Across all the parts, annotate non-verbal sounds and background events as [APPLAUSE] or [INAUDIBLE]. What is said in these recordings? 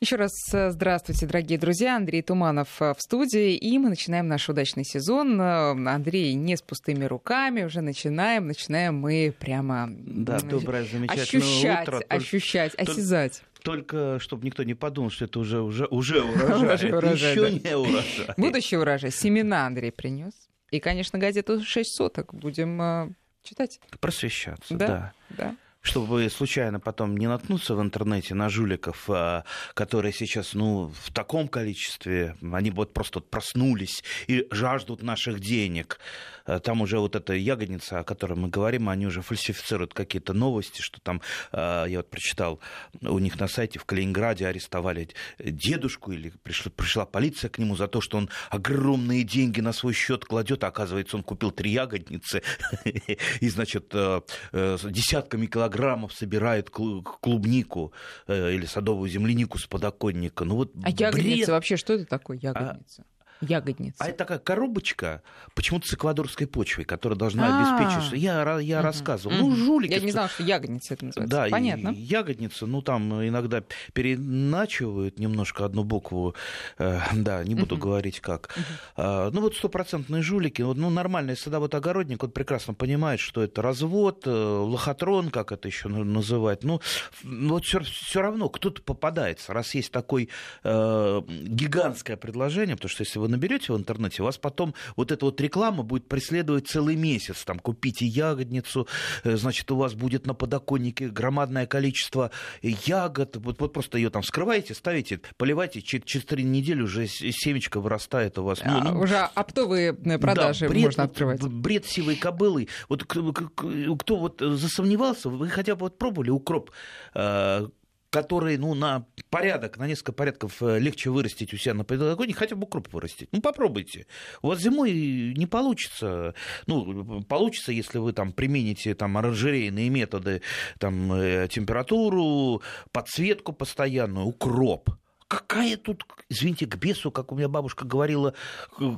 Еще раз э, здравствуйте, дорогие друзья. Андрей Туманов э, в студии. И мы начинаем наш удачный сезон. Э, Андрей не с пустыми руками. Уже начинаем. Начинаем мы прямо да, доброе, замечательное ощущать, утро. ощущать, осязать. Только чтобы никто не подумал, что это уже, уже, уже [LAUGHS] урожай. урожай, еще не урожай. Будущий урожай. Семена Андрей принес. И, конечно, газету «Шесть соток» будем читать. Просвещаться, да. да. да чтобы случайно потом не наткнуться в интернете на жуликов, а, которые сейчас, ну, в таком количестве, они вот просто проснулись и жаждут наших денег. А, там уже вот эта ягодница, о которой мы говорим, они уже фальсифицируют какие-то новости, что там, а, я вот прочитал, у них на сайте в Калининграде арестовали дедушку, или пришла, пришла полиция к нему за то, что он огромные деньги на свой счет кладет, а оказывается, он купил три ягодницы, [LAUGHS] и, значит, э, десятками килограмм килограммов собирает клубнику э, или садовую землянику с подоконника. Ну, вот а ягодница бред. вообще что это такое ягодница? Ягодница. А это такая коробочка, почему-то с эквадорской почвой, которая должна обеспечить, что я, я рассказывал. Ну, жулики. Я не знал, что ягодница это называется. Да, Понятно. ягодница, ну, там иногда переначивают немножко одну букву, э, да, не буду говорить как. А, ну, вот стопроцентные жулики, ну, нормальный садовод-огородник, он прекрасно понимает, что это развод, э, лохотрон, как это еще называть. Ну, вот все равно кто-то попадается, раз есть такое э, гигантское предложение, потому что если вы наберете в интернете, вас потом вот эта вот реклама будет преследовать целый месяц. Там купите ягодницу, э, значит, у вас будет на подоконнике громадное количество ягод. Вот, вот просто ее там скрываете, ставите, поливайте, через, три недели уже семечко вырастает у вас. Ну, ну, уже оптовые э, продажи да, бред, можно открывать. Бред сивой кобылы. Вот кто, кто вот засомневался, вы хотя бы вот пробовали укроп э, который, ну, на порядок, на несколько порядков э, легче вырастить у себя на подоконнике, хотя бы укроп вырастить. Ну, попробуйте. У вас зимой не получится. Ну, получится, если вы там примените там оранжерейные методы, там, э, температуру, подсветку постоянную, укроп какая тут, извините, к бесу, как у меня бабушка говорила,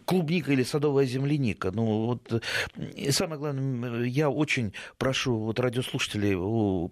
клубника или садовая земляника. Ну, вот, и самое главное, я очень прошу вот радиослушателей Э,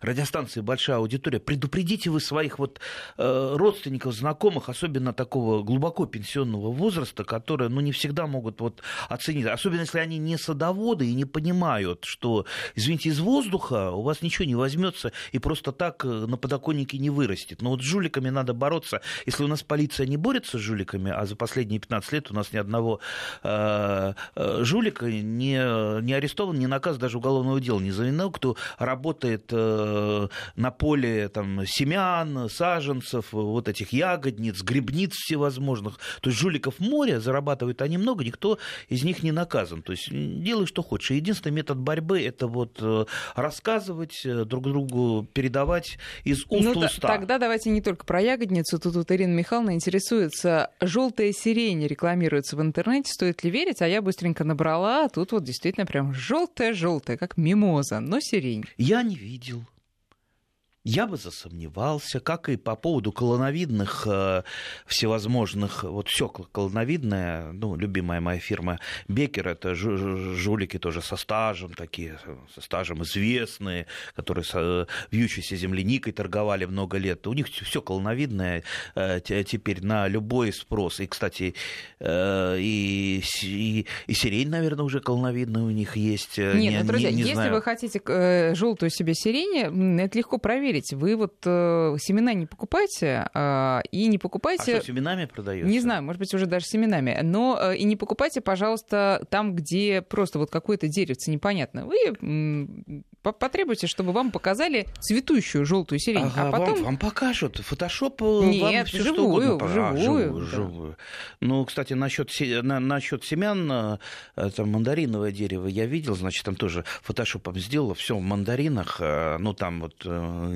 радиостанции большая аудитория, предупредите вы своих вот э, родственников, знакомых, особенно такого глубоко пенсионного возраста, которые, ну, не всегда могут вот оценить, особенно если они не садоводы и не понимают, что, извините, из воздуха у вас ничего не возьмется и просто так э, на подоконнике не вырастет. Но вот с жуликами надо бороться. Если у нас полиция не борется с жуликами, а за последние 15 лет у нас ни одного э, жулика не, не арестован, не наказ даже уголовного дела не заведено, кто работает работает э, на поле там, семян, саженцев, вот этих ягодниц, грибниц всевозможных. То есть жуликов море, зарабатывают они много, никто из них не наказан. То есть делай, что хочешь. Единственный метод борьбы – это вот э, рассказывать, э, друг другу передавать из уст ну, в уста. Тогда давайте не только про ягодницу. Тут вот Ирина Михайловна интересуется. Желтая сирень рекламируется в интернете. Стоит ли верить? А я быстренько набрала. Тут вот действительно прям желтая-желтая, как мимоза, но сирень. Я не видел. Я бы засомневался, как и по поводу колоновидных э, всевозможных, вот все колоновидное, ну, любимая моя фирма Бекер, это жулики тоже со стажем, такие, со стажем известные, которые с вьющейся земляникой торговали много лет. У них все колоновидное э, теперь на любой спрос. И, кстати, э, и, и, и сирень, наверное, уже колоновидная у них есть. Нет, не, ну, друзья, не, не если знаю. вы хотите э, желтую себе сирень, это легко проверить проверить. Вы вот э, семена не покупайте э, и не покупайте... А что, семенами продается? Не знаю, может быть, уже даже семенами. Но э, и не покупайте, пожалуйста, там, где просто вот какое-то деревце непонятно. Вы потребуйте, чтобы вам показали цветущую желтую сирень. Ага, а потом... вам, вам покажут. Фотошоп э, Нет, вам все живую, что угодно покажет. А, живую, да. живую. Ну, кстати, насчет, на, насчет семян, э, там мандариновое дерево я видел, значит, там тоже фотошопом сделала все в мандаринах, ну, там вот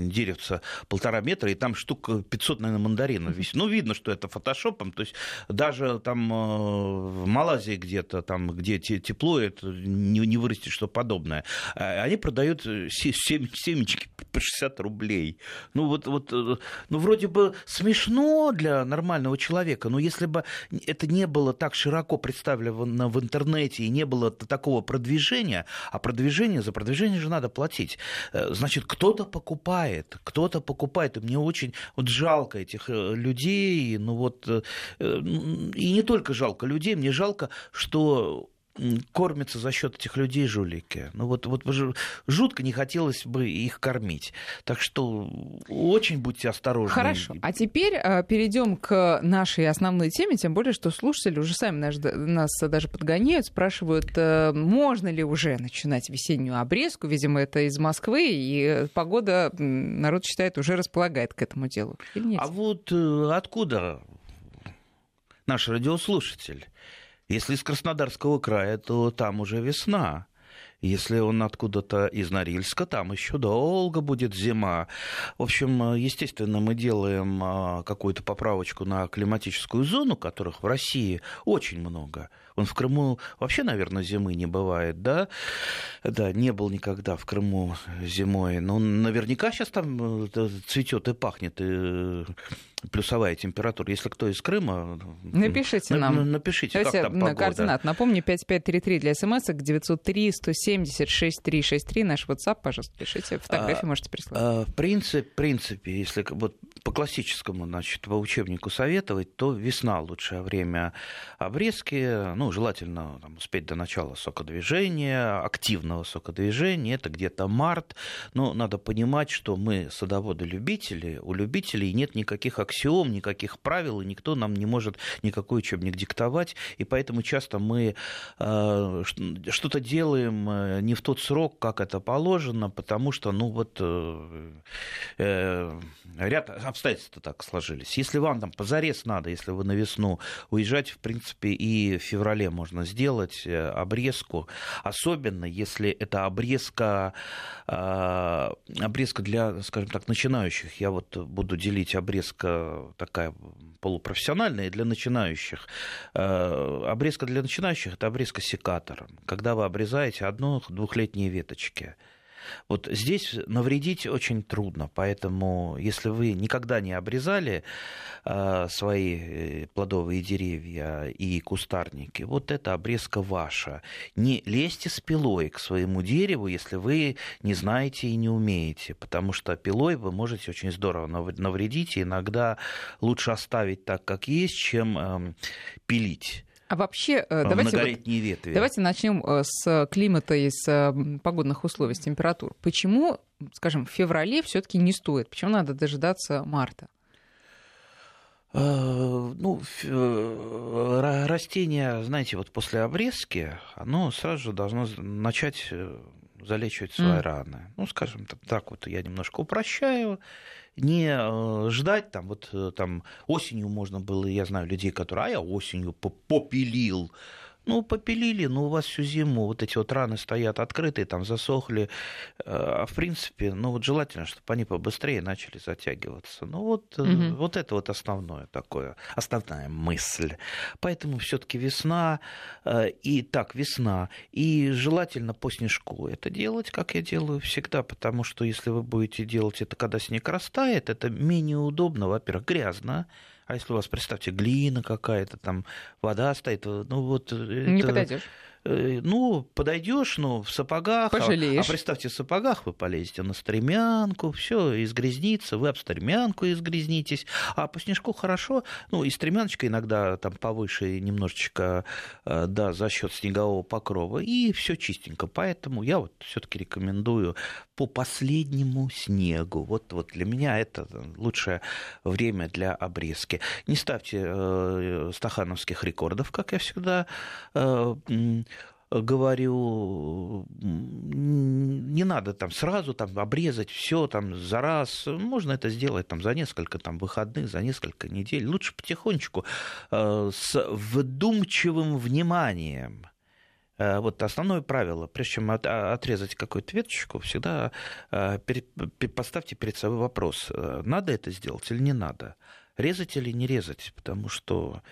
деревца полтора метра, и там штук 500, наверное, мандаринов висит. Ну, видно, что это фотошопом, то есть даже там э, в Малайзии где-то, там, где тепло, это не, не вырастет что подобное. А они продают семечки [LAUGHS] по 60 рублей. Ну, вот, вот, э, ну, вроде бы смешно для нормального человека, но если бы это не было так широко представлено в интернете и не было такого продвижения, а продвижение, за продвижение же надо платить, э, значит, кто-то покупает покупает, кто-то покупает. И мне очень вот жалко этих э, людей. Ну вот, э, и не только жалко людей, мне жалко, что кормятся за счет этих людей жулики. Ну вот, вот жутко не хотелось бы их кормить. Так что очень будьте осторожны. Хорошо. А теперь э, перейдем к нашей основной теме, тем более, что слушатели уже сами нас, нас даже подгоняют, спрашивают, э, можно ли уже начинать весеннюю обрезку. Видимо, это из Москвы, и погода, народ считает, уже располагает к этому делу. Или нет? А вот э, откуда наш радиослушатель? Если из Краснодарского края, то там уже весна. Если он откуда-то из Норильска, там еще долго будет зима. В общем, естественно, мы делаем а, какую-то поправочку на климатическую зону, которых в России очень много. Он в Крыму вообще, наверное, зимы не бывает, да? Да, не был никогда в Крыму зимой. Но наверняка сейчас там э, цветет и пахнет, и плюсовая температура. Если кто из Крыма... Напишите на, нам. Напишите, Давайте как там погода. координат. Напомню, 5533 для смс, 903 176 363 наш WhatsApp, пожалуйста, пишите. Фотографии а, можете прислать. А, в принципе, принципе, если вот по классическому, значит, по учебнику советовать, то весна лучшее время обрезки. Ну, желательно там, успеть до начала сокодвижения, активного сокодвижения. Это где-то март. Но надо понимать, что мы садоводы-любители. У любителей нет никаких аксиом, никаких правил, и никто нам не может никакой учебник диктовать, и поэтому часто мы э, что-то делаем э, не в тот срок, как это положено, потому что, ну вот, э, ряд обстоятельств так сложились. Если вам там позарез надо, если вы на весну уезжать, в принципе, и в феврале можно сделать обрезку, особенно если это обрезка, обрезка для, скажем так, начинающих. Я вот буду делить обрезка такая полупрофессиональная для начинающих. Э, обрезка для начинающих – это обрезка секатором, когда вы обрезаете одно-двухлетние веточки – вот здесь навредить очень трудно, поэтому если вы никогда не обрезали э, свои э, плодовые деревья и кустарники, вот эта обрезка ваша. Не лезьте с пилой к своему дереву, если вы не знаете и не умеете, потому что пилой вы можете очень здорово навредить, и иногда лучше оставить так, как есть, чем э, пилить. А вообще, э, давайте, вот, ветви. давайте начнем э, с климата и с э, погодных условий, с температур. Почему, скажем, в феврале все-таки не стоит? Почему надо дожидаться марта? Ну, растение, знаете, вот после обрезки, оно сразу же должно начать залечивать свои mm. раны. Ну, скажем так, вот я немножко упрощаю не э, ждать, там, вот э, там осенью можно было, я знаю людей, которые, а я осенью попилил, ну, попилили, но у вас всю зиму вот эти вот раны стоят открытые, там засохли. А в принципе, ну вот желательно, чтобы они побыстрее начали затягиваться. Ну вот, угу. вот это вот основное такое, основная мысль. Поэтому все-таки весна, э, и так, весна, и желательно по снежку это делать, как я делаю всегда, потому что если вы будете делать это, когда снег растает, это менее удобно, во-первых, грязно, а если у вас, представьте, глина какая-то, там вода стоит, ну вот... Не это... подойдешь. Э, ну, подойдешь, ну, в сапогах. Пожалеешь. А, а представьте, в сапогах вы полезете на стремянку, все, изгрязнится, вы об стремянку изгрязнитесь. А по снежку хорошо, ну, и стремяночка иногда там повыше немножечко, э, да, за счет снегового покрова, и все чистенько. Поэтому я вот все-таки рекомендую по последнему снегу. Вот, вот для меня это лучшее время для обрезки. Не ставьте э, стахановских рекордов, как я всегда э, говорю, не надо там сразу там обрезать все там за раз, можно это сделать там за несколько там выходных, за несколько недель, лучше потихонечку э, с вдумчивым вниманием. Э, вот основное правило, прежде чем отрезать какую-то веточку, всегда э, поставьте перед собой вопрос, надо это сделать или не надо. резать или не резать, потому что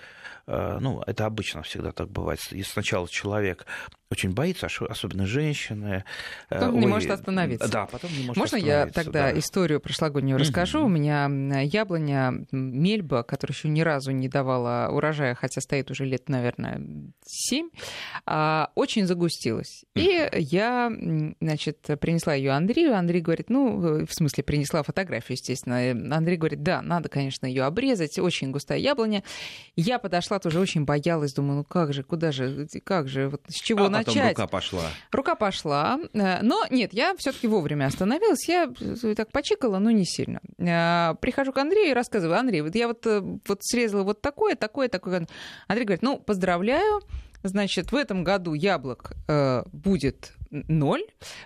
Э, ну, это обычно всегда так бывает. И сначала человек очень боится, особенно женщины. Э, потом Ой, не может остановиться. Да, потом не может Можно я тогда да. историю прошлогоднюю расскажу? У меня яблоня мельба, которая еще ни разу не давала урожая, хотя стоит уже лет, наверное, семь, а, очень загустилась. И я, значит, принесла ее Андрею. Андрей говорит, ну, в смысле, принесла фотографию, естественно. Андрей говорит, да, надо, конечно, ее обрезать, очень густая яблоня. Я подошла тоже очень боялась, думаю, ну как же, куда же, как же, вот с чего а начать? Рука пошла. Рука пошла. Э, но нет, я все-таки вовремя остановилась. Я так почикала, но не сильно. Э, прихожу к Андрею и рассказываю, Андрей, вот я вот, э, вот срезала вот такое, такое, такое. Андрей говорит, ну, поздравляю, Значит, в этом году яблок э, будет ноль,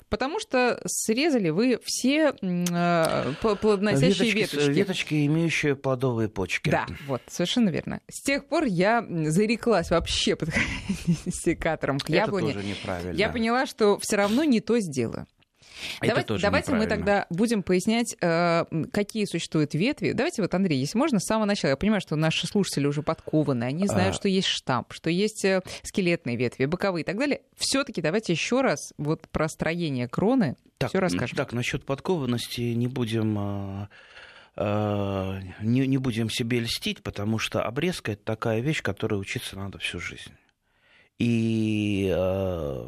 потому что срезали вы все э, плодоносящие веточки, веточки. Веточки, имеющие плодовые почки. Да, вот, совершенно верно. С тех пор я зареклась вообще под [LAUGHS] секатором к яблоне. Это тоже неправильно. Я поняла, что все равно не то сделаю. Давайте, давайте мы тогда будем пояснять, э, какие существуют ветви. Давайте вот, Андрей, если можно, с самого начала. Я понимаю, что наши слушатели уже подкованы, они знают, а... что есть штамп, что есть э, скелетные ветви, боковые и так далее. Все-таки давайте еще раз вот про строение кроны так, все расскажем. Так, насчет подкованности не будем э, не, не будем себе льстить, потому что обрезка это такая вещь, которой учиться надо всю жизнь. И Э,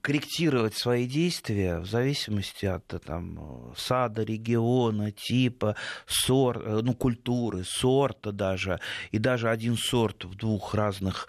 корректировать свои действия в зависимости от э, там, сада, региона, типа, сорт, э, ну, культуры, сорта даже, и даже один сорт в двух разных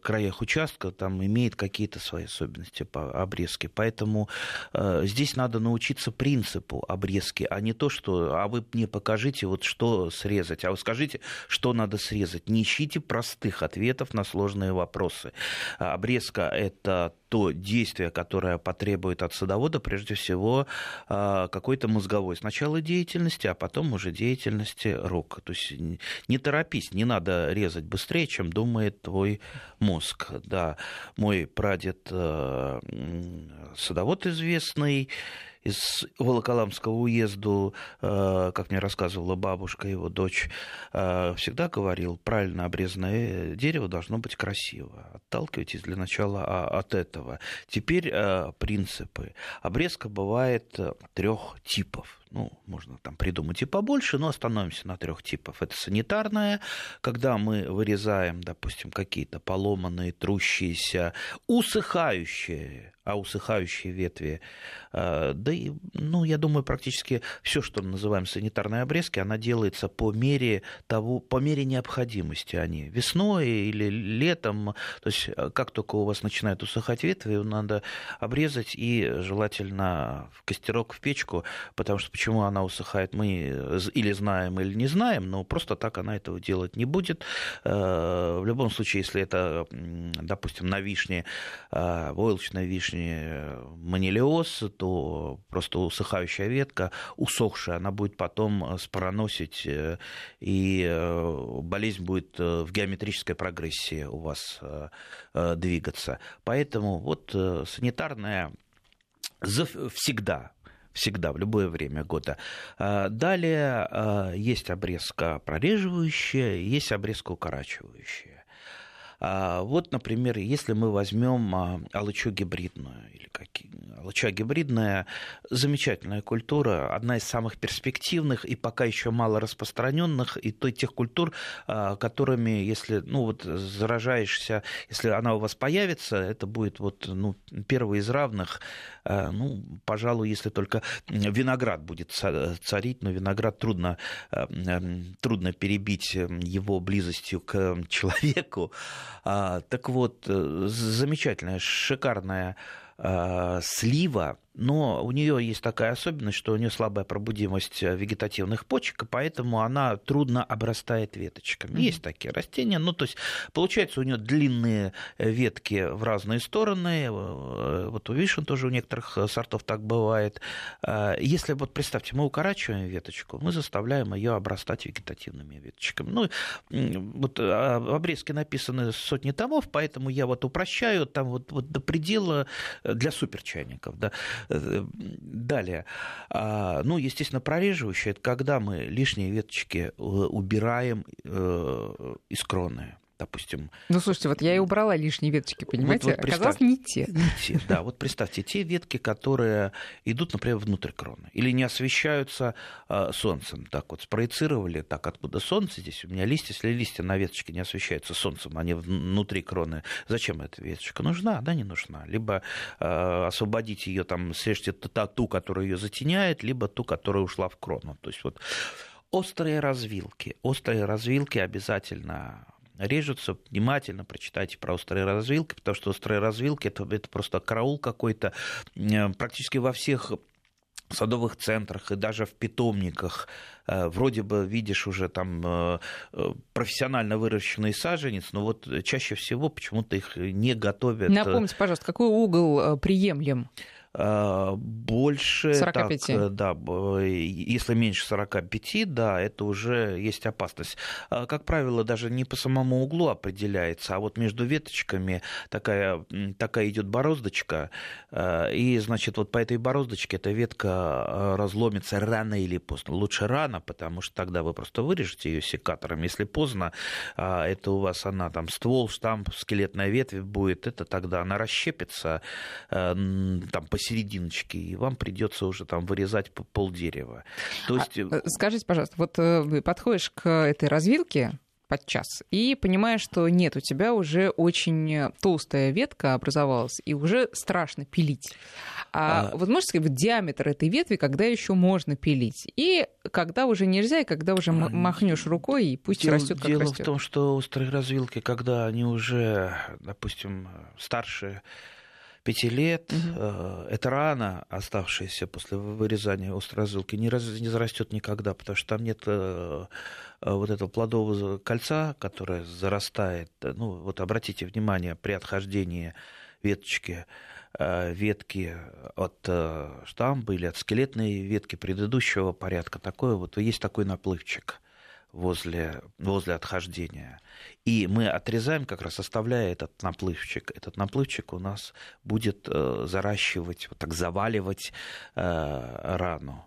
краях участка там имеет какие-то свои особенности по обрезке. Поэтому э, здесь надо научиться принципу обрезки, а не то, что а вы мне покажите, вот что срезать, а вы скажите, что надо срезать. Не ищите простых ответов на сложные вопросы. Обрезка – это то действие, которое потребует от садовода, прежде всего, а, какой-то мозговой сначала деятельности, а потом уже деятельности рук. То есть не торопись, не надо резать быстрее, чем думает твой мозг. Да, мой прадед э, садовод известный, из Волоколамского уезду, э, как мне рассказывала бабушка, его дочь, э, всегда говорил, правильно обрезанное дерево должно быть красиво. Отталкивайтесь для начала от этого. Теперь э, принципы. Обрезка бывает трех типов ну, можно там придумать и побольше, но остановимся на трех типов. Это санитарная, когда мы вырезаем, допустим, какие-то поломанные, трущиеся, усыхающие, а усыхающие ветви, э, да и, ну, я думаю, практически все, что мы называем санитарной обрезки, она делается по мере того, по мере необходимости они. Весной или летом, то есть э, как только у вас начинают усыхать ветви, надо обрезать и желательно в костерок, в печку, потому что Почему она усыхает, мы или знаем, или не знаем, но просто так она этого делать не будет. Э, в любом случае, если это, допустим, на вишне, э, войлочной вишне манилиоз, то просто усыхающая ветка, усохшая, она будет потом спороносить, э, и болезнь будет в геометрической прогрессии у вас двигаться. Поэтому вот санитарная всегда всегда, в любое время года. А, далее а, есть обрезка прореживающая, есть обрезка укорачивающая. А, вот, например, если мы возьмем алычу гибридную или какие Алыча гибридная замечательная культура, одна из самых перспективных и пока еще мало распространенных, и той тех культур, которыми, если ну, вот, заражаешься, если она у вас появится, это будет вот, ну, первый из равных ну, пожалуй, если только виноград будет царить, но виноград трудно, трудно перебить его близостью к человеку. А, так вот, э, замечательная, шикарная слива но у нее есть такая особенность, что у нее слабая пробудимость э, вегетативных почек, и поэтому она трудно обрастает веточками. Mm-hmm. Есть такие растения, ну то есть получается у нее длинные э, ветки в разные стороны. Э, вот у вишен тоже у некоторых сортов так бывает. Если вот представьте, мы укорачиваем веточку, мы заставляем ее обрастать вегетативными веточками. Ну вот в обрезке написаны сотни томов, поэтому я вот упрощаю там вот, вот до предела для суперчайников, да Далее. А, ну, естественно, прореживающее, это когда мы лишние веточки убираем из кроны допустим. Ну, слушайте, вот я и убрала лишние веточки, понимаете? Вот, вот Оказалось, не те. Не те, да. Вот представьте, те ветки, которые идут, например, внутрь кроны или не освещаются э, солнцем. Так вот, спроецировали, так, откуда солнце здесь? У меня листья, если листья на веточке не освещаются солнцем, они внутри кроны. Зачем эта веточка? Нужна, да, не нужна? Либо э, освободить ее, там, срежьте ту, которая ее затеняет, либо ту, которая ушла в крону. То есть вот острые развилки. Острые развилки обязательно режутся. Внимательно прочитайте про острые развилки, потому что острые развилки это, это просто караул какой-то. Э, практически во всех садовых центрах и даже в питомниках э, вроде бы видишь уже там э, профессионально выращенный саженец, но вот чаще всего почему-то их не готовят. Напомните, пожалуйста, какой угол приемлем? А, больше... 45. Так, э, да, если меньше 45, да, это уже есть опасность. А, как правило, даже не по самому углу определяется, а вот между веточками такая, такая идет бороздочка, а, и, значит, вот по этой бороздочке эта ветка разломится рано или поздно. Лучше рано, потому что тогда вы просто вырежете ее секатором. Если поздно, это у вас она там ствол, штамп, скелетная ветвь будет, это тогда она расщепится там по серединочке, и вам придется уже там вырезать пол дерева. То есть... А, скажите, пожалуйста, вот э, подходишь к этой развилке, подчас. И понимаешь, что нет, у тебя уже очень толстая ветка образовалась, и уже страшно пилить. А, а... вот можете сказать, вот диаметр этой ветви, когда еще можно пилить? И когда уже нельзя, и когда уже а... махнешь рукой, и пусть дело, растет как Дело растет. в том, что острые развилки, когда они уже, допустим, старше пяти лет. Угу. Это рана, оставшаяся после вырезания острой развилки, не, раз, не зарастет никогда, потому что там нет э, э, вот этого плодового кольца, которое зарастает. Ну, вот обратите внимание, при отхождении веточки, ветки от штамба или от скелетной ветки предыдущего порядка, такое вот, есть такой наплывчик возле, возле отхождения. И мы отрезаем, как раз оставляя этот наплывчик. Этот наплывчик у нас будет э, заращивать, вот так заваливать э, рану.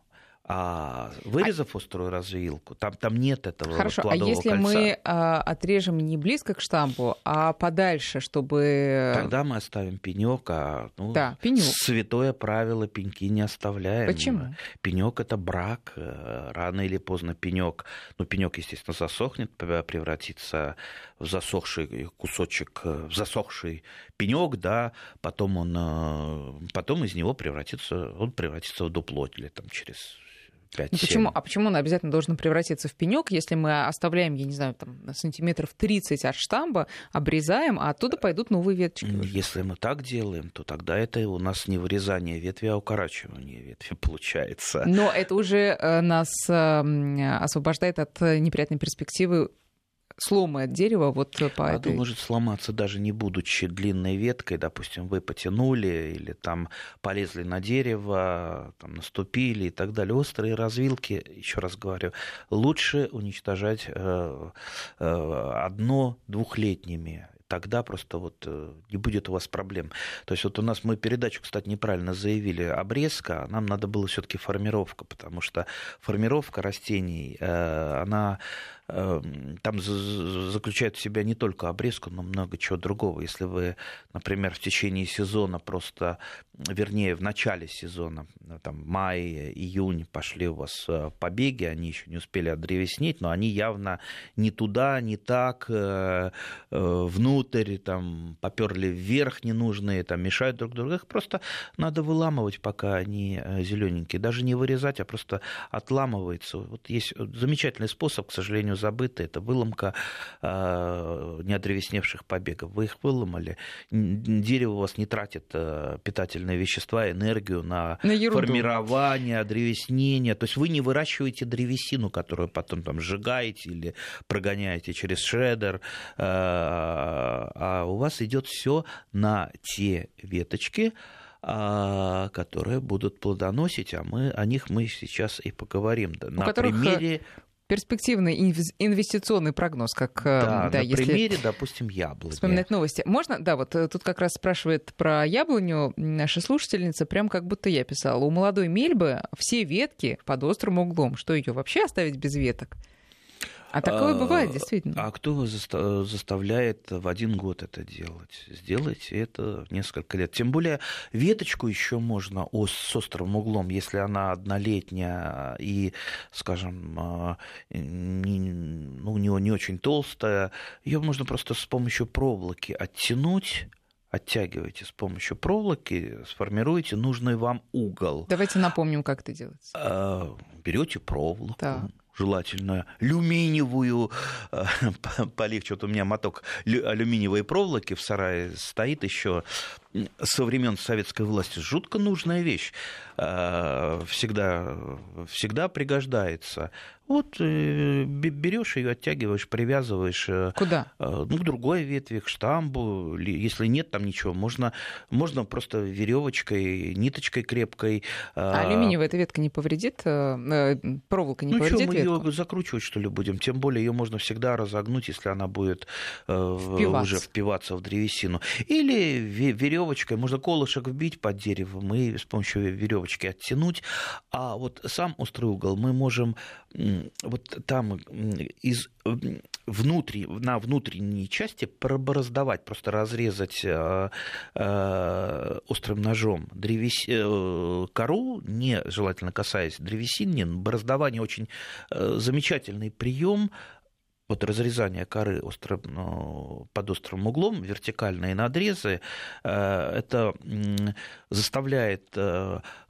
А вырезав а... острую развилку, там, там нет этого Хорошо, а если кольца. мы а, отрежем не близко к штампу, а подальше, чтобы... Тогда мы оставим пенек, а ну, да, пенек. святое правило пеньки не оставляем. Почему? Пенек это брак, э, рано или поздно пенек, ну пенек, естественно, засохнет, превратится в засохший кусочек, в засохший пенек, да, потом он, э, потом из него превратится, он превратится в дупло или там через 5 ну, почему, а почему он обязательно должен превратиться в пенек, если мы оставляем, я не знаю, там, сантиметров 30 от штамба, обрезаем, а оттуда пойдут новые веточки? Если мы так делаем, то тогда это у нас не вырезание ветви, а укорачивание ветви [LAUGHS] получается. Но это уже э, нас эм, освобождает от неприятной перспективы сломает дерево вот по Оно этой... может сломаться даже не будучи длинной веткой, допустим, вы потянули или там полезли на дерево, там наступили и так далее. Острые развилки, еще раз говорю, лучше уничтожать э, э, одно-двухлетними тогда просто вот э, не будет у вас проблем. То есть вот у нас мы передачу, кстати, неправильно заявили, обрезка, а нам надо было все-таки формировка, потому что формировка растений, она Эм, там заключает в себя не только обрезку, но много чего другого. Если вы, например, в течение сезона просто, вернее, в начале сезона, там, май, июнь пошли у вас э, побеги, они еще не успели отдревеснеть, но они явно не туда, не так, э, э, внутрь, там, поперли вверх ненужные, там, мешают друг другу. Их просто надо выламывать, пока они зелененькие. Даже не вырезать, а просто отламывается. Вот есть замечательный способ, к сожалению, забыто, это выломка э, неодревесневших побегов. Вы их выломали, дерево у вас не тратит э, питательные вещества, энергию на, на формирование, древеснение. То есть вы не выращиваете древесину, которую потом там сжигаете или прогоняете через шредер, э, а у вас идет все на те веточки, которые будут плодоносить, а мы о них мы сейчас и поговорим. Да, на которых... примере перспективный инвестиционный прогноз, как да, да, на если примере, допустим, яблони. Вспоминать новости. Можно, да, вот тут как раз спрашивает про яблоню наша слушательница, прям как будто я писала. У молодой мельбы все ветки под острым углом. Что ее вообще оставить без веток? А такое а, бывает, действительно. А кто заставляет в один год это делать? Сделайте это несколько лет. Тем более веточку еще можно с острым углом, если она однолетняя и, скажем, а, ну, у него не очень толстая, ее можно просто с помощью проволоки оттянуть оттягиваете с помощью проволоки, сформируете нужный вам угол. Давайте напомним, как это делается. А, берете проволоку, так желательно алюминиевую, э, [LAUGHS] вот у меня моток алюминиевой проволоки в сарае стоит еще со времен советской власти. Жутко нужная вещь. Э, всегда, всегда пригождается. Вот э, берешь ее, оттягиваешь, привязываешь. Э, Куда? Ну, к другой ветви, к штамбу. Если нет там ничего, можно, можно просто веревочкой, ниточкой крепкой. А алюминиевая эта ветка не повредит? Проволока не ну, повредит что, мы ветку? ее закручивать, что ли, будем? Тем более ее можно всегда разогнуть, если она будет впиваться. уже впиваться в древесину. Или веревочкой, можно колышек вбить под деревом и с помощью веревочки оттянуть, а вот сам острый угол мы можем вот там из внутри, на внутренней части пробороздавать, просто разрезать э, э, острым ножом древес... Э, кору, не желательно касаясь древесины, бороздавание очень замечательный прием, вот разрезание коры острым, ну, под острым углом, вертикальные надрезы, это заставляет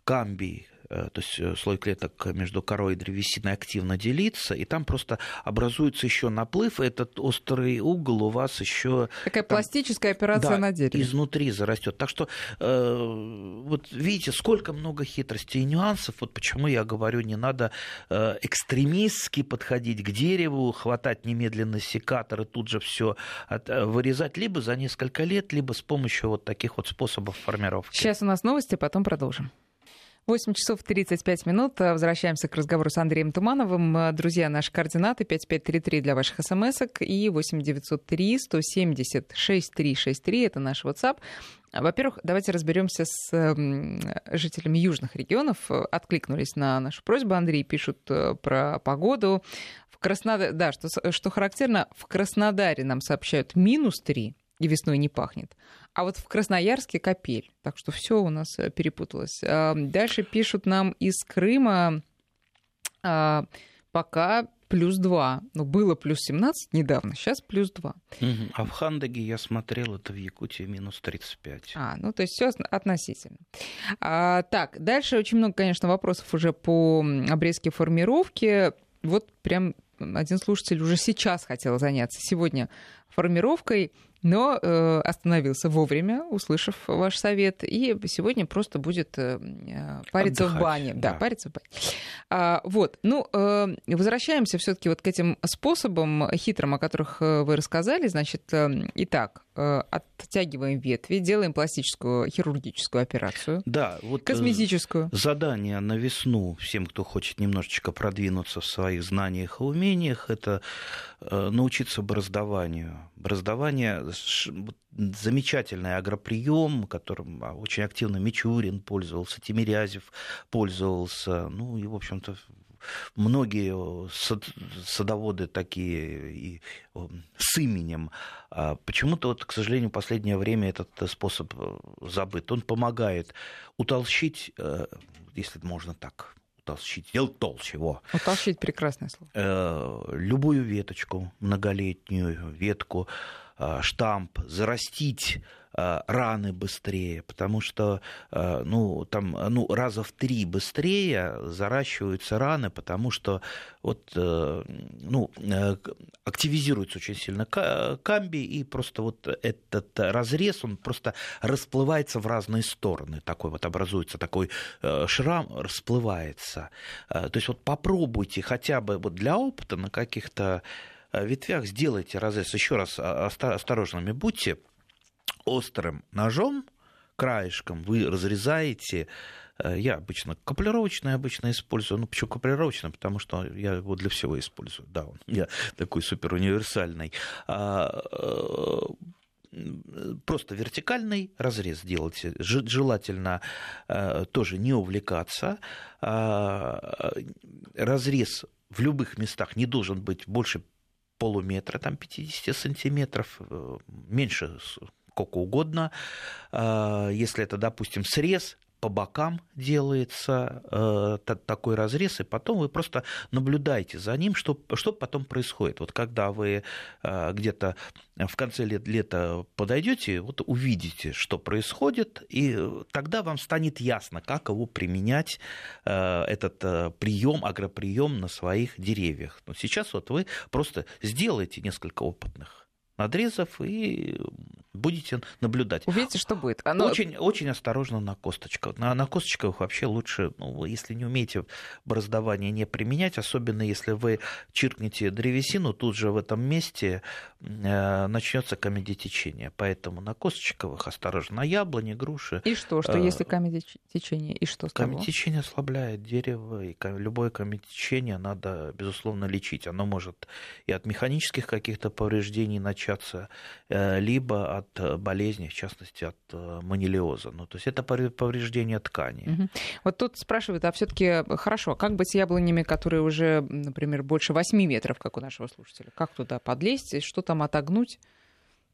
камбий Э, то есть э, слой клеток между корой и древесиной активно делится, и там просто образуется еще наплыв, и этот острый угол у вас еще... Такая там, пластическая операция да, на дереве. изнутри зарастет. Так что э, вот видите, сколько много хитростей и нюансов, вот почему я говорю, не надо э, экстремистски подходить к дереву, хватать немедленно секатор и тут же все э, вырезать, либо за несколько лет, либо с помощью вот таких вот способов формировки. Сейчас у нас новости, потом продолжим. 8 часов 35 минут. Возвращаемся к разговору с Андреем Тумановым. Друзья, наши координаты 5533 для ваших смс и 8903 170 6363. Это наш WhatsApp. Во-первых, давайте разберемся с жителями южных регионов. Откликнулись на нашу просьбу. Андрей пишут э, про погоду. В Краснодаре, да, что, что характерно, в Краснодаре нам сообщают минус 3 и весной не пахнет. А вот в Красноярске капель. Так что все у нас э, перепуталось. А, дальше пишут нам из Крыма а, пока плюс 2. Ну, было плюс 17 недавно, сейчас плюс 2. Угу. А в Хандаге я смотрел, это в Якутии минус 35. А, ну, то есть все относительно. А, так, дальше очень много, конечно, вопросов уже по обрезке формировки. Вот прям один слушатель уже сейчас хотел заняться сегодня формировкой но э, остановился вовремя, услышав ваш совет, и сегодня просто будет э, э париться Отдыхать, в бане. Да, да, париться в бане. А, вот, ну, э, возвращаемся все-таки вот к этим способам хитрым, о которых вы рассказали. Значит, э, итак, э, оттягиваем ветви, делаем пластическую хирургическую операцию. Да, вот э, косметическую. Задание на весну всем, кто хочет немножечко продвинуться в своих знаниях и умениях, это э, научиться бороздованию. Бороздование замечательный агроприем, которым а, очень активно Мичурин пользовался, Тимирязев пользовался, ну и, в общем-то, многие садоводы такие и с именем. А почему-то, вот, к сожалению, в последнее время этот способ э, забыт. Он помогает утолщить, э, если можно так утолщить, сделать толще его. Утолщить прекрасное слово. Э, любую веточку, многолетнюю ветку, штамп, зарастить Э, раны быстрее, потому что э, ну, там, ну, раза в три быстрее заращиваются раны, потому что вот, э, ну, активизируется очень сильно камби, и просто вот этот разрез, он просто расплывается в разные стороны. Такой вот образуется такой шрам, расплывается. То есть вот попробуйте хотя бы вот для опыта на каких-то ветвях сделайте разрез. Еще раз осторожными будьте острым ножом, краешком вы разрезаете Я обычно каплировочный обычно использую. Ну, почему каплировочный? Потому что я его для всего использую. Да, он я такой супер универсальный. А, просто вертикальный разрез делайте. Желательно тоже не увлекаться. А, разрез в любых местах не должен быть больше полуметра, там 50 сантиметров, э, меньше сколько угодно. А, если это, допустим, срез, по бокам делается э, такой разрез, и потом вы просто наблюдаете за ним, что, что потом происходит. Вот когда вы э, где-то в конце лет, лета подойдете, вот увидите, что происходит, и тогда вам станет ясно, как его применять, э, этот э, прием, агроприем на своих деревьях. Но сейчас вот вы просто сделаете несколько опытных надрезов и будете наблюдать. Увидите, что будет. Оно... Очень, очень осторожно на косточках. На, на косточках вообще лучше, ну, если не умеете бороздование, не применять, особенно если вы чиркнете древесину, тут же в этом месте э, начнется камедитечение. Поэтому на косточковых осторожно. На яблоне, груши. И что? Что э, если камедитечение? И что с Камедитечение ослабляет дерево, и любое камедитечение надо, безусловно, лечить. Оно может и от механических каких-то повреждений начаться, э, либо от э, болезни, в частности, от э, манилиоза. Ну, то есть это повреждение ткани. Угу. Вот тут спрашивают, а все-таки хорошо, как быть с яблонями, которые уже, например, больше 8 метров, как у нашего слушателя? Как туда подлезть, что там отогнуть?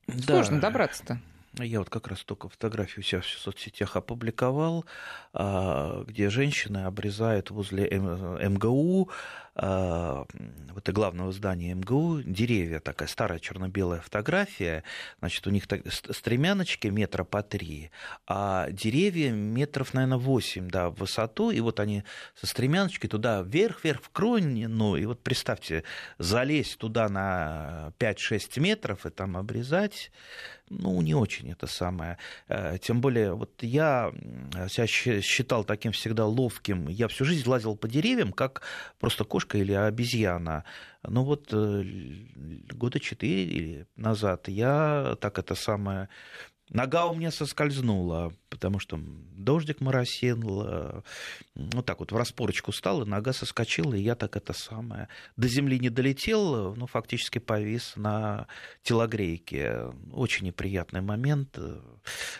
Да. Сложно добраться-то. Я вот как раз только фотографию у себя в соцсетях опубликовал, а, где женщины обрезают возле МГУ а, вот и главного здания МГУ деревья, такая старая черно-белая фотография, значит, у них так, стремяночки метра по три, а деревья метров, наверное, восемь, да, в высоту, и вот они со стремяночкой туда вверх-вверх в кронь, ну, и вот представьте, залезть туда на 5-6 метров и там обрезать, ну, не очень это самое. Э, тем более, вот я себя считал таким всегда ловким. Я всю жизнь лазил по деревьям, как просто кошка или обезьяна. Но вот э, года четыре назад я так это самое Нога у меня соскользнула, потому что дождик моросил. Э, вот так вот в распорочку стал, и нога соскочила, и я так это самое. До земли не долетел, ну, фактически повис на телогрейке. Очень неприятный момент.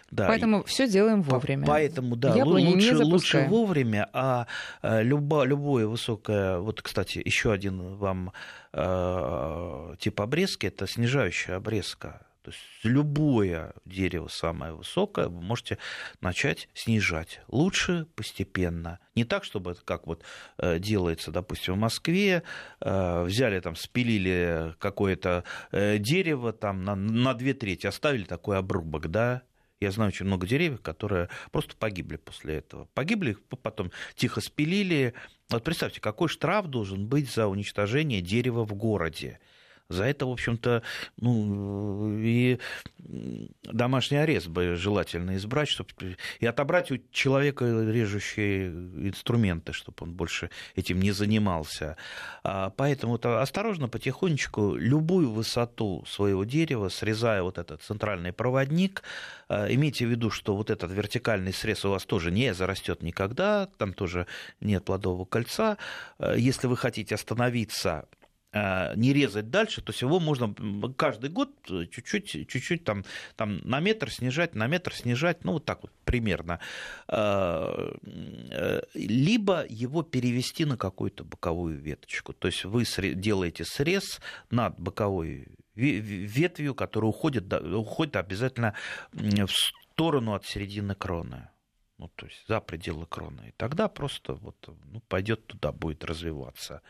Да. Поэтому все делаем вовремя. Поэтому, да, Яблони лучше, лучше вовремя, а э, любо, любое высокое... Вот, кстати, еще один вам э, тип обрезки, это снижающая обрезка то есть любое дерево самое высокое вы можете начать снижать. Лучше постепенно. Не так, чтобы это как вот э, делается, допустим, в Москве, э, взяли там, спилили какое-то э, дерево там на, на две трети, оставили такой обрубок, да, я знаю очень много деревьев, которые просто погибли после этого. Погибли, потом тихо спилили. Вот представьте, какой штраф должен быть за уничтожение дерева в городе. За это, в общем-то, ну, и домашний арест бы желательно избрать, чтобы и отобрать у человека режущие инструменты, чтобы он больше этим не занимался. А поэтому -то осторожно, потихонечку, любую высоту своего дерева, срезая вот этот центральный проводник, а, имейте в виду, что вот этот вертикальный срез у вас тоже не зарастет никогда, там тоже нет плодового кольца. А, если вы хотите остановиться Э, не резать дальше, то есть его можно каждый год чуть-чуть, чуть-чуть там, там на метр снижать, на метр снижать, ну вот так вот примерно. Э, э, либо его перевести на какую-то боковую веточку. То есть вы делаете срез над боковой ветвью, которая уходит, уходит обязательно в сторону от середины кроны ну, то есть за пределы кроны. И тогда просто вот, ну, пойдет туда, будет развиваться.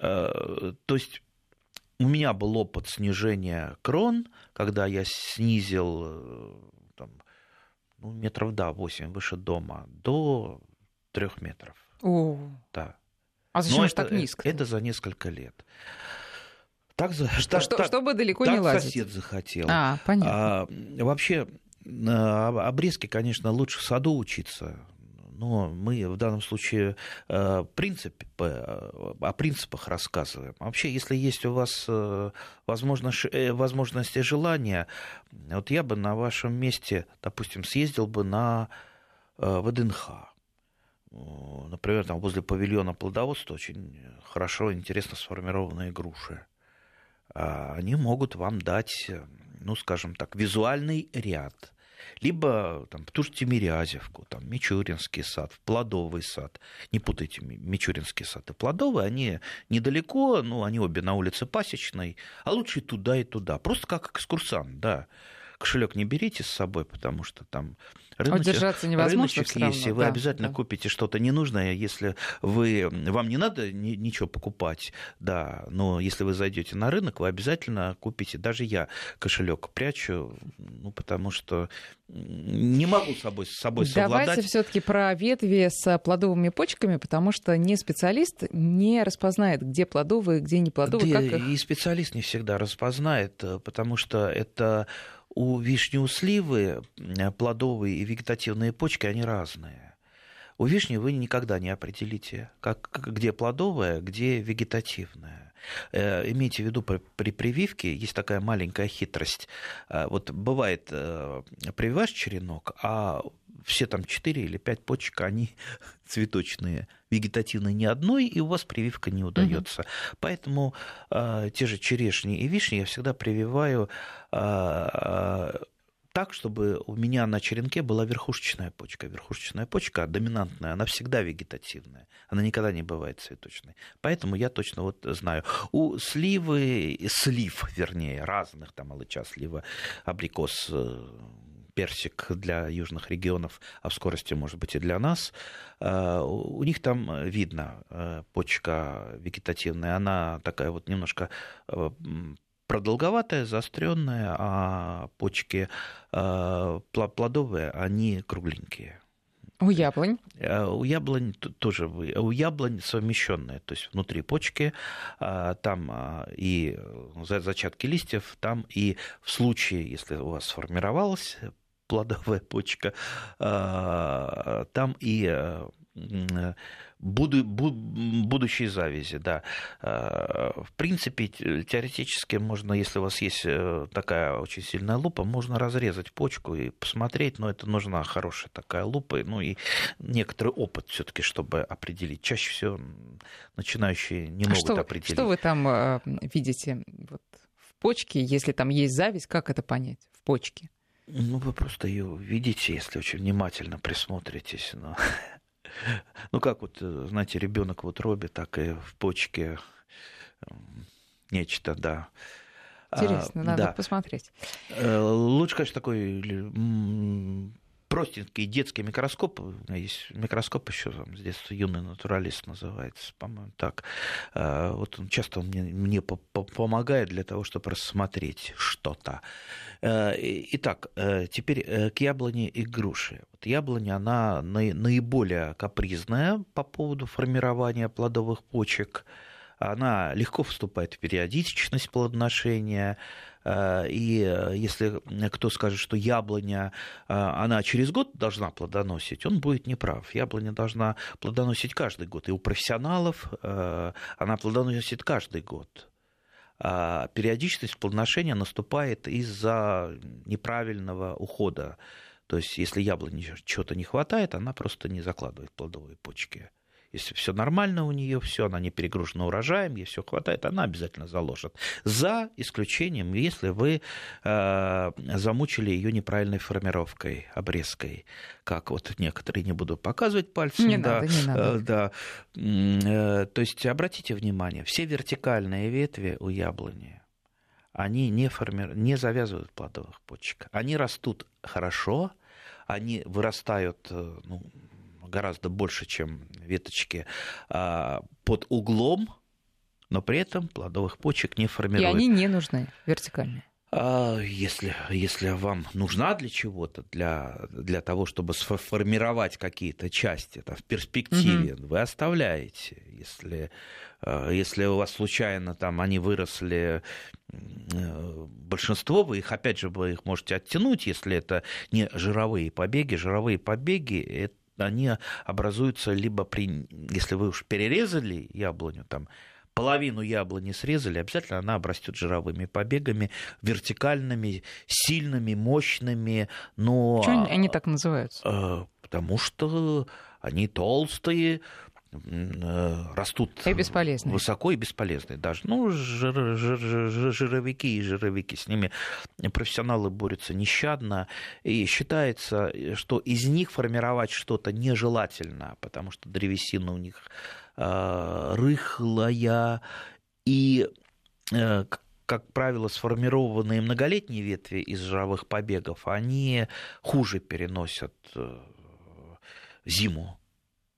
Э, то есть у меня был опыт снижения крон, когда я снизил э, там, ну, метров, да, 8 выше дома, до 3 метров. О. Да. А зачем же так низко? Это за несколько лет. Так, что, так, что, чтобы далеко так не лазить. сосед захотел. А, понятно. А, вообще, обрезки, конечно, лучше в саду учиться но мы в данном случае э, принцип, э, о принципах рассказываем. Вообще, если есть у вас э, возможность, возможность и желание, вот я бы на вашем месте, допустим, съездил бы на ВДНХ. например, там возле павильона плодоводства очень хорошо, интересно сформированные груши. А они могут вам дать, ну, скажем так, визуальный ряд – либо там, в ту же Тимирязевку, там, Мичуринский сад, Плодовый сад. Не путайте Мичуринский сад и Плодовый, они недалеко, ну, они обе на улице Пасечной, а лучше и туда, и туда. Просто как экскурсант, да кошелек не берите с собой, потому что там рыночек, Удержаться невозможно рыночек есть, и вы да, обязательно да. купите что-то ненужное, если вы, вам не надо ни, ничего покупать, да, но если вы зайдете на рынок, вы обязательно купите, даже я кошелек прячу, ну, потому что не могу с собой, с собой совладать. Давайте все-таки про ветви с плодовыми почками, потому что не специалист не распознает, где плодовые, где не плодовые. Да, как их... И специалист не всегда распознает, потому что это у вишни, у сливы э, плодовые и вегетативные почки, они разные. У вишни вы никогда не определите, как, где плодовая, где вегетативная. Э, имейте в виду, при прививке есть такая маленькая хитрость. Э, вот бывает, прививаешь черенок, а все там 4 или 5 почек, они [LAUGHS] цветочные, вегетативные ни одной, и у вас прививка не удается. Угу. Поэтому э, те же черешни и вишни я всегда прививаю э, так, чтобы у меня на черенке была верхушечная почка. Верхушечная почка доминантная, она всегда вегетативная, она никогда не бывает цветочной. Поэтому я точно вот знаю. У сливы, слив, вернее, разных, там алыча, слива, абрикос, э, персик для южных регионов, а в скорости, может быть, и для нас. Э, у них там видно э, почка вегетативная, она такая вот немножко э, продолговатая, заостренная, а почки плодовые, они кругленькие. У яблонь? У яблонь тоже, у яблонь совмещенные, то есть внутри почки, там и зачатки листьев, там и в случае, если у вас сформировалась плодовая почка, а, там и буду, будущие завязи, да. А, в принципе, теоретически можно, если у вас есть э, такая очень сильная лупа, можно разрезать почку и посмотреть, но это нужна хорошая такая лупа, ну и некоторый опыт все-таки, чтобы определить. Чаще всего начинающие не а могут что, определить. Что вы там э, видите вот, в почке, если там есть зависть, как это понять в почке? Ну, вы просто ее видите, если очень внимательно присмотритесь. Но... [LAUGHS] Ну, как вот, э, знаете, ребенок вот утробе, так и в почке нечто, да. Интересно, а, надо да. посмотреть. Э, лучше, конечно, такой простенький детский микроскоп. Есть микроскоп еще там, с детства юный натуралист называется, по-моему, так. А, вот он часто мне, мне помогает для того, чтобы рассмотреть что-то. Э, итак, э, теперь э, к яблоне и груши. Вот яблоня, она наиболее капризная по поводу формирования плодовых почек. Она легко вступает в периодичность плодоношения, Э, и э, если кто скажет, что яблоня, э, она через год должна плодоносить, он будет неправ. Яблоня должна плодоносить каждый год. И у профессионалов она плодоносит каждый год. А периодичность плодоношения наступает из-за неправильного ухода. То есть, если яблоне чего-то не хватает, она просто не закладывает плодовые почки. Если все нормально у нее, все, она не перегружена урожаем, ей все хватает, она обязательно заложит. За исключением, если вы э, замучили ее неправильной формировкой, обрезкой, как вот некоторые, не буду показывать пальцем. Не да, надо, не надо. Э, да. Э, то есть обратите внимание, все вертикальные ветви у яблони, они не, форми... не завязывают плодовых почек. Они растут хорошо, они вырастают э, ну, гораздо больше, чем веточки а, под углом, но при этом плодовых почек не формируют. И они не нужны вертикальные. А, если, если вам нужна для чего-то, для, для того, чтобы сформировать какие-то части там, в перспективе, угу. вы оставляете. Если, а, если у вас случайно там они выросли, э, большинство, вы их, опять же, вы их можете оттянуть, если это не жировые побеги. Жировые побеги – это они образуются либо при, если вы уж перерезали яблоню, там, половину яблони срезали, обязательно она обрастет жировыми побегами, вертикальными, сильными, мощными, но... Почему они так называются? Э, потому что Они толстые, растут и бесполезные. высоко и бесполезные даже. Ну, жир, жир, жир, жировики и жировики, с ними профессионалы борются нещадно, и считается, что из них формировать что-то нежелательно, потому что древесина у них э, рыхлая, и, э, как правило, сформированные многолетние ветви из жировых побегов, они хуже переносят э, зиму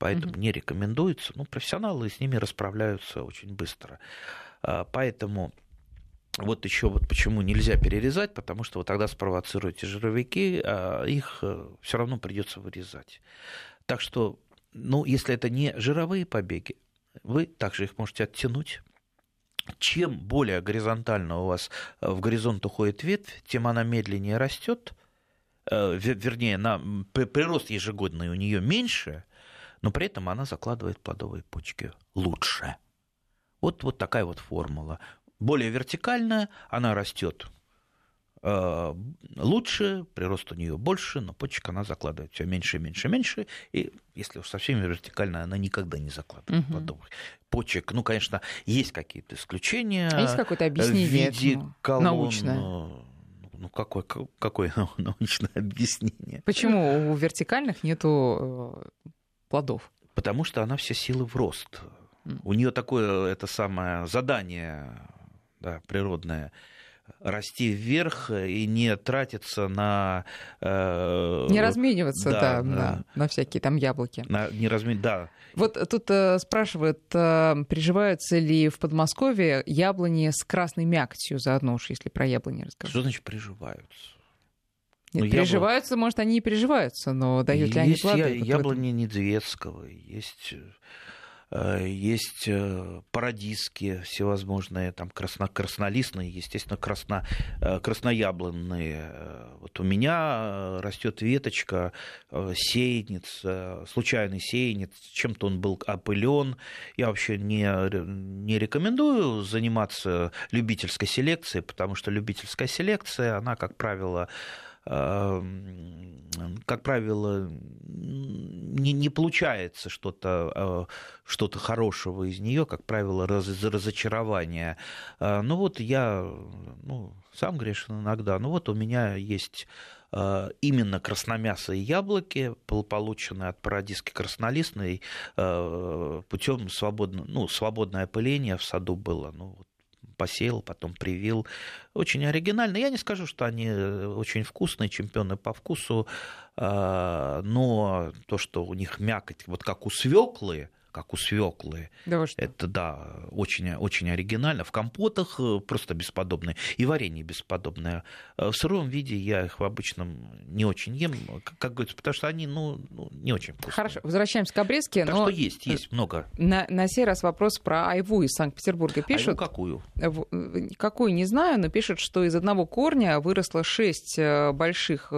поэтому mm-hmm. не рекомендуется. Ну, профессионалы с ними расправляются очень быстро. А, поэтому вот еще вот почему нельзя перерезать, потому что вы тогда спровоцируете жировики, а их э, все равно придется вырезать. Так что, ну, если это не жировые побеги, вы также их можете оттянуть. Чем более горизонтально у вас в горизонт уходит ветвь, тем она медленнее растет, э, вернее, на, прирост ежегодный у нее меньше, но при этом она закладывает плодовые почки лучше. Вот, вот такая вот формула. Более вертикальная, она растет э, лучше, прирост у нее больше, но почек она закладывает все меньше, меньше, меньше. И если уж совсем вертикальная, она никогда не закладывает угу. плодовых почек. Ну, конечно, есть какие-то исключения. А есть какое-то объяснение в виде колонн, научное? Ну, какое, какое [LAUGHS] научное объяснение? Почему у вертикальных нету э, плодов? Потому что она все силы в рост. Mm. У нее такое это самое задание да, природное расти вверх и не тратиться на... Э, не размениваться, да, да, на, на, на всякие там яблоки. На, не размен... Да. Вот тут э, спрашивают, э, приживаются ли в Подмосковье яблони с красной мякотью заодно уж, если про яблони расскажу. Что значит приживаются? Нет, ну, переживаются, может, они и переживаются, но дают ли они плоды? Есть яблони Недзветского, есть э, есть э, парадиски всевозможные, там красно, краснолистные, естественно, красно, э, краснояблонные. Вот у меня растет веточка, сеянец, случайный сеянец, чем-то он был опылен. Я вообще не, не рекомендую заниматься любительской селекцией, потому что любительская селекция, она, как правило, как правило, не, не получается что-то а, что хорошего из нее, как правило, раз, разочарование. А, ну вот я ну, сам грешен иногда, ну вот у меня есть а, именно красномясые яблоки, полученные от парадиски краснолистной, путем свободно, ну, свободное опыление в саду было. Ну, вот посеял, потом привил. Очень оригинально. Я не скажу, что они э, очень вкусные, чемпионы по вкусу, а, но то, что у них мякоть, вот как у свеклы, как у свеклы. Да Это, да, очень, очень оригинально. В компотах э, просто бесподобные. И варенье бесподобное. Э, в сыром виде я их в обычном не очень ем, как говорится, потому что они, ну, ну не очень вкусные. Хорошо, возвращаемся к обрезке. Так но... что есть, есть много. На, на сей раз вопрос про айву из Санкт-Петербурга пишут. Айву какую? Э, какую, не знаю, но пишут, что из одного корня выросло шесть больших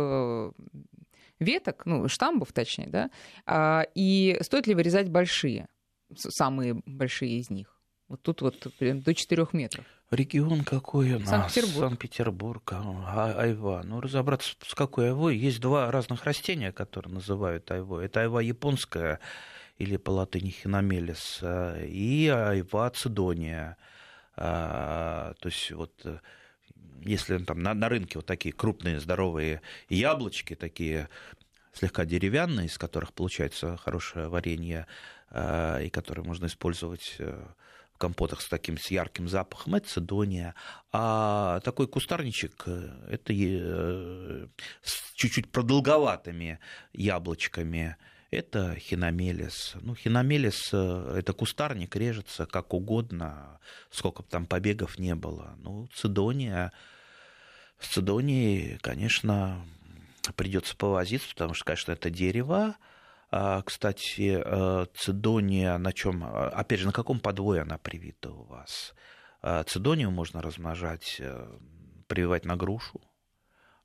веток, ну, штамбов точнее, да, а, и стоит ли вырезать большие, самые большие из них? Вот тут вот до 4 метров. Регион какой у нас? Санкт-Петербург. Санкт-Петербург, а, айва. Ну, разобраться, с какой айвой. Есть два разных растения, которые называют айвой. Это айва японская, или по латыни хиномелис, и айва цидония. А, то есть вот э, если там на, на рынке вот такие крупные здоровые яблочки, такие слегка деревянные, из которых получается хорошее варенье, э, и которые можно использовать э, в компотах с таким с ярким запахом, это цедония. А такой кустарничек э, это с чуть-чуть продолговатыми яблочками. Это хиномелис. Ну, хиномелис – это кустарник, режется как угодно, сколько бы там побегов не было. Ну, цедония, с цедонией, конечно, придется повозиться, потому что, конечно, это дерево. А, кстати, э, цедония на чем, опять же, на каком подвое она привита у вас? А, цедонию можно размножать, э, прививать на грушу.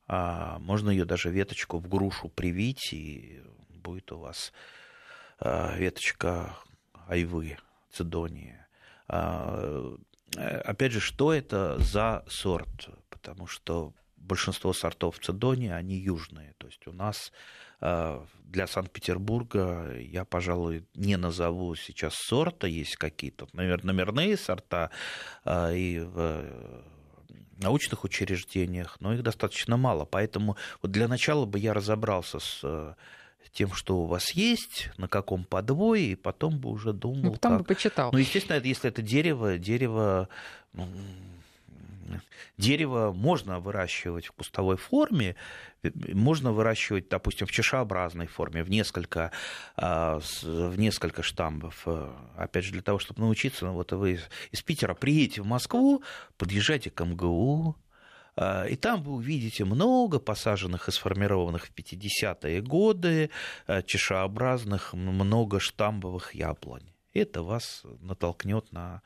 А, можно ее даже веточку в грушу привить, и будет у вас веточка айвы, цедонии. Опять же, что это за сорт? Потому что большинство сортов цедония, они южные. То есть у нас для Санкт-Петербурга я, пожалуй, не назову сейчас сорта, есть какие-то, номерные сорта и в научных учреждениях, но их достаточно мало. Поэтому вот для начала бы я разобрался с тем, что у вас есть, на каком подвое, и потом бы уже думал. Ну, потом как... бы почитал. Ну, естественно, если это дерево, дерево ну, Дерево можно выращивать в кустовой форме, можно выращивать, допустим, в чашеобразной форме, в несколько, а, в несколько штамбов. Опять же, для того, чтобы научиться, ну, вот вы из Питера приедете в Москву, подъезжайте к МГУ, и там вы увидите много посаженных и сформированных в 50-е годы а, чашеобразных, много штамбовых яблонь. Это вас натолкнет на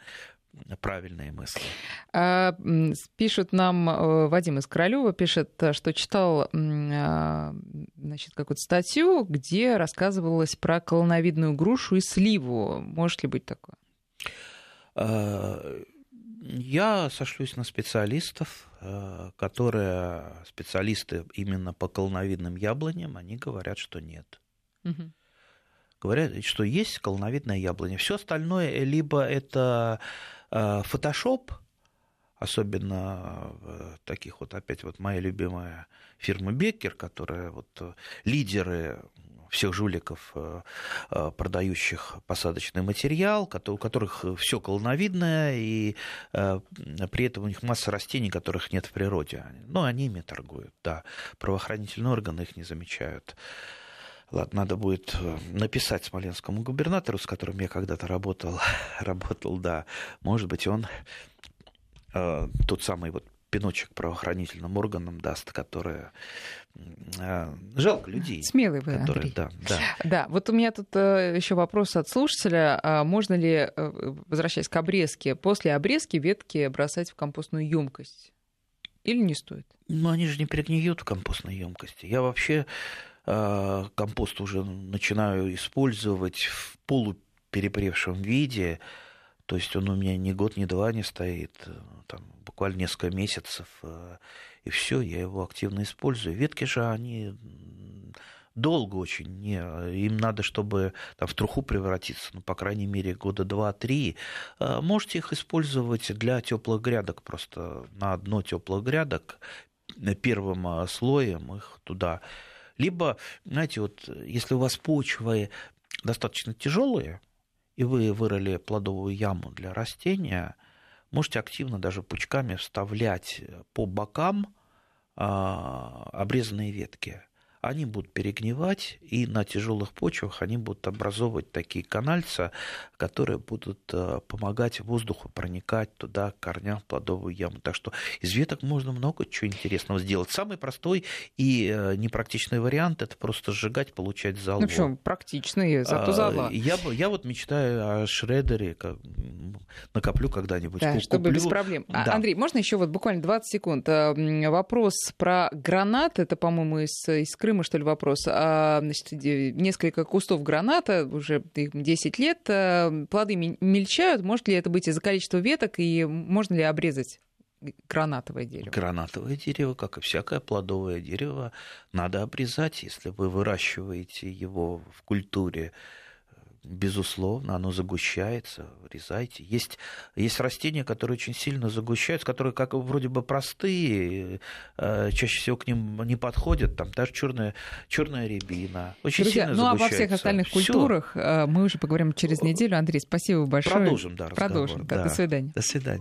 правильные мысли. А, пишут нам, э, Вадим из Королева пишет, что читал а, значит, какую-то статью, где рассказывалось про колоновидную грушу и сливу. Может ли быть такое? Я сошлюсь на специалистов, которые специалисты именно по колоновидным яблоням, они говорят, что нет. Угу говорят, что есть колоновидное яблоня. Все остальное либо это э, особенно в таких вот, опять вот моя любимая фирма Беккер, которая вот э, лидеры всех жуликов, э, продающих посадочный материал, у которых все колоновидное, и при этом у них масса растений, которых нет в природе. Но они ими торгуют, да. Правоохранительные органы их не замечают. Ладно, надо будет э, написать смоленскому губернатору, с которым я когда-то работал, [LAUGHS] работал, да, может быть, он э, тот самый вот пиночек правоохранительным органам даст, которые э, жалко людей. Смелый вы, которые, Андрей. Да, да. да, вот у меня тут э, еще вопрос от слушателя. А можно ли, возвращаясь к обрезке, после обрезки ветки бросать в компостную емкость? Или не стоит? Ну, они же не перегниют в компостной емкости. Я вообще Э, компост уже начинаю использовать в полуперепревшем виде. То есть он у меня ни год, ни два не стоит, э, там, буквально несколько месяцев, э, и все, я его активно использую. Ветки же, они долго очень, не, им надо, чтобы там, в труху превратиться, ну, по крайней мере, года два-три. Можете их использовать для теплых грядок, просто на дно теплых грядок первым слоем их туда либо, знаете, вот если у вас почвы достаточно тяжелые, и вы вырыли плодовую яму для растения, можете активно даже пучками вставлять по бокам а, обрезанные ветки они будут перегнивать, и на тяжелых почвах они будут образовывать такие канальца, которые будут э, помогать воздуху проникать туда, к корням в плодовую яму. Так что из веток можно много чего интересного сделать. Самый простой и э, непрактичный вариант – это просто сжигать, получать золу. Ну, почему? Практичный, зато а, зола. Я, я вот мечтаю о шредере, как, накоплю когда-нибудь. Да, куплю. чтобы без проблем. А, да. Андрей, можно еще вот буквально 20 секунд? Э, вопрос про гранат. Это, по-моему, из, из Крыма Крыма, что ли, вопрос. А, значит, несколько кустов граната, уже 10 лет, а, плоды мельчают. Может ли это быть из-за количества веток, и можно ли обрезать гранатовое дерево? Гранатовое дерево, как и всякое плодовое дерево, надо обрезать, если вы выращиваете его в культуре безусловно, оно загущается, вырезайте. Есть, есть растения, которые очень сильно загущаются, которые как вроде бы простые, э, чаще всего к ним не подходят, там даже черная, черная рябина. Очень Друзья, сильно ну а во всех остальных культурах э, мы уже поговорим через неделю. Андрей, спасибо большое. Продолжим, да, разговор. Продолжим. Да. До свидания. До свидания.